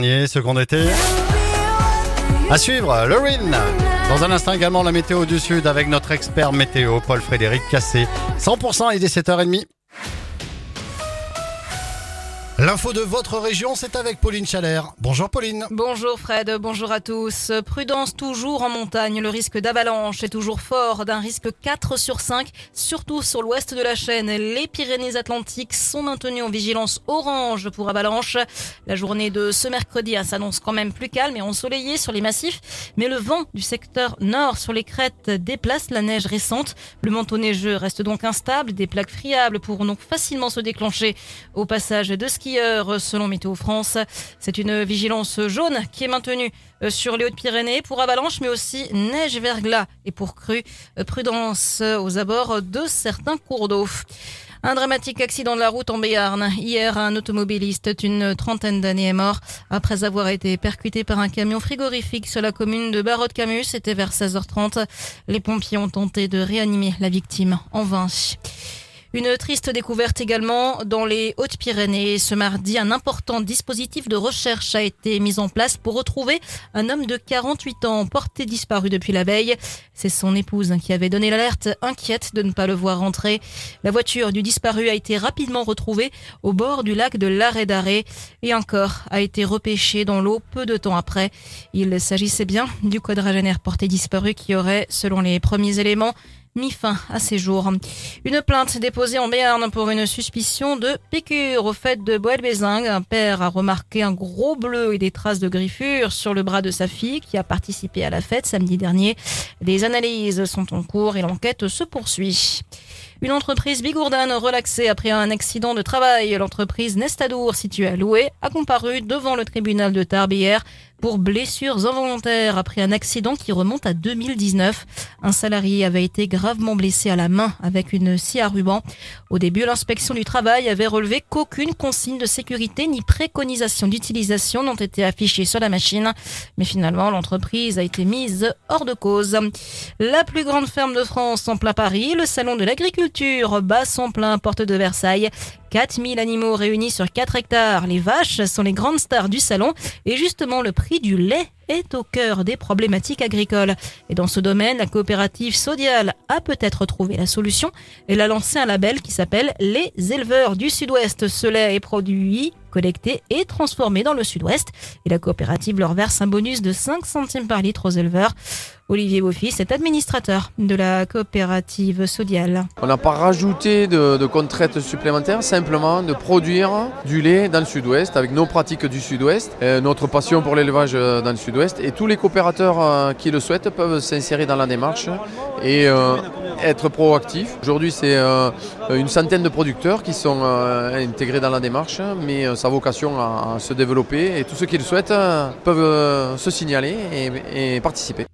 Été. À suivre, Lorine. Dans un instant également la météo du Sud avec notre expert météo, Paul-Frédéric Cassé. 100% il est 7h30. L'info de votre région, c'est avec Pauline Chalère. Bonjour Pauline. Bonjour Fred, bonjour à tous. Prudence toujours en montagne, le risque d'avalanche est toujours fort, d'un risque 4 sur 5, surtout sur l'ouest de la chaîne. Les Pyrénées-Atlantiques sont maintenues en vigilance orange pour avalanche. La journée de ce mercredi hein, s'annonce quand même plus calme et ensoleillée sur les massifs, mais le vent du secteur nord sur les crêtes déplace la neige récente. Le manteau neigeux reste donc instable, des plaques friables pourront donc facilement se déclencher au passage de ski selon Météo France. C'est une vigilance jaune qui est maintenue euh, sur les Hautes-Pyrénées pour avalanche, mais aussi neige, verglas et pour crue. Euh, prudence aux abords de certains cours d'eau. Un dramatique accident de la route en Béarn. Hier, un automobiliste d'une trentaine d'années est mort après avoir été percuté par un camion frigorifique sur la commune de Barreau-de-Camus. C'était vers 16h30. Les pompiers ont tenté de réanimer la victime en vain. Une triste découverte également dans les Hautes-Pyrénées. Ce mardi, un important dispositif de recherche a été mis en place pour retrouver un homme de 48 ans porté disparu depuis la veille. C'est son épouse qui avait donné l'alerte, inquiète de ne pas le voir rentrer. La voiture du disparu a été rapidement retrouvée au bord du lac de l'Arrêt et un corps a été repêché dans l'eau peu de temps après. Il s'agissait bien du quadragénaire porté disparu qui aurait, selon les premiers éléments, mis fin à ses jours. Une plainte déposée en Béarn pour une suspicion de piqûre au fait de Boel-Bézing. Un père a remarqué un gros bleu et des traces de griffures sur le bras de sa fille qui a participé à la fête samedi dernier. Des analyses sont en cours et l'enquête se poursuit. Une entreprise bigourdane relaxée après un accident de travail. L'entreprise Nestadour, située à Loué, a comparu devant le tribunal de Tarbes pour blessures involontaires après un accident qui remonte à 2019. Un salarié avait été gravement blessé à la main avec une scie à ruban. Au début, l'inspection du travail avait relevé qu'aucune consigne de sécurité ni préconisation d'utilisation n'ont été affichées sur la machine. Mais finalement, l'entreprise a été mise hors de cause. La plus grande ferme de France en plein Paris, le salon de l'agriculture son plein porte de Versailles. 4000 animaux réunis sur 4 hectares. Les vaches sont les grandes stars du salon et justement le prix du lait est au cœur des problématiques agricoles. Et dans ce domaine, la coopérative Sodial a peut-être trouvé la solution. Elle a lancé un label qui s'appelle Les éleveurs du Sud-Ouest. Ce lait est produit collecté et transformé dans le sud-ouest. Et la coopérative leur verse un bonus de 5 centimes par litre aux éleveurs. Olivier Beaufils est administrateur de la coopérative Sodial. On n'a pas rajouté de, de contraintes supplémentaires, simplement de produire du lait dans le sud-ouest avec nos pratiques du sud-ouest, euh, notre passion pour l'élevage euh, dans le sud-ouest. Et tous les coopérateurs euh, qui le souhaitent peuvent s'insérer dans la démarche et être proactifs. Aujourd'hui, c'est une centaine de producteurs qui sont intégrés dans la démarche, mais sa vocation à, se développer. Et tous ceux qui le souhaitent peuvent se signaler et participer.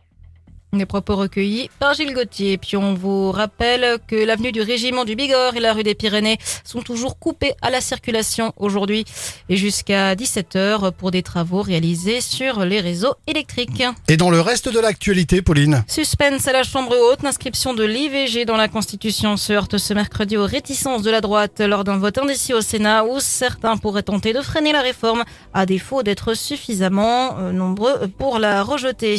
Des propos recueillis par Gilles Gauthier. Puis on vous rappelle que l'avenue du Régiment du Bigorre et la rue des Pyrénées sont toujours coupées à la circulation aujourd'hui et jusqu'à 17h pour des travaux réalisés sur les réseaux électriques. Et dans le reste de l'actualité, Pauline Suspense à la Chambre haute, l'inscription de l'IVG dans la Constitution se heurte ce mercredi aux réticences de la droite lors d'un vote indécis au Sénat où certains pourraient tenter de freiner la réforme à défaut d'être suffisamment euh, nombreux pour la rejeter.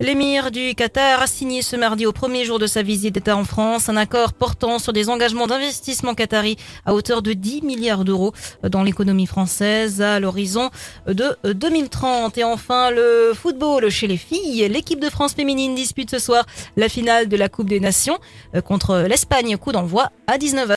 L'émir du Qatar a signé ce mardi au premier jour de sa visite d'État en France un accord portant sur des engagements d'investissement qatari à hauteur de 10 milliards d'euros dans l'économie française à l'horizon de 2030. Et enfin, le football chez les filles. L'équipe de France féminine dispute ce soir la finale de la Coupe des Nations contre l'Espagne. Coup d'envoi à 19h.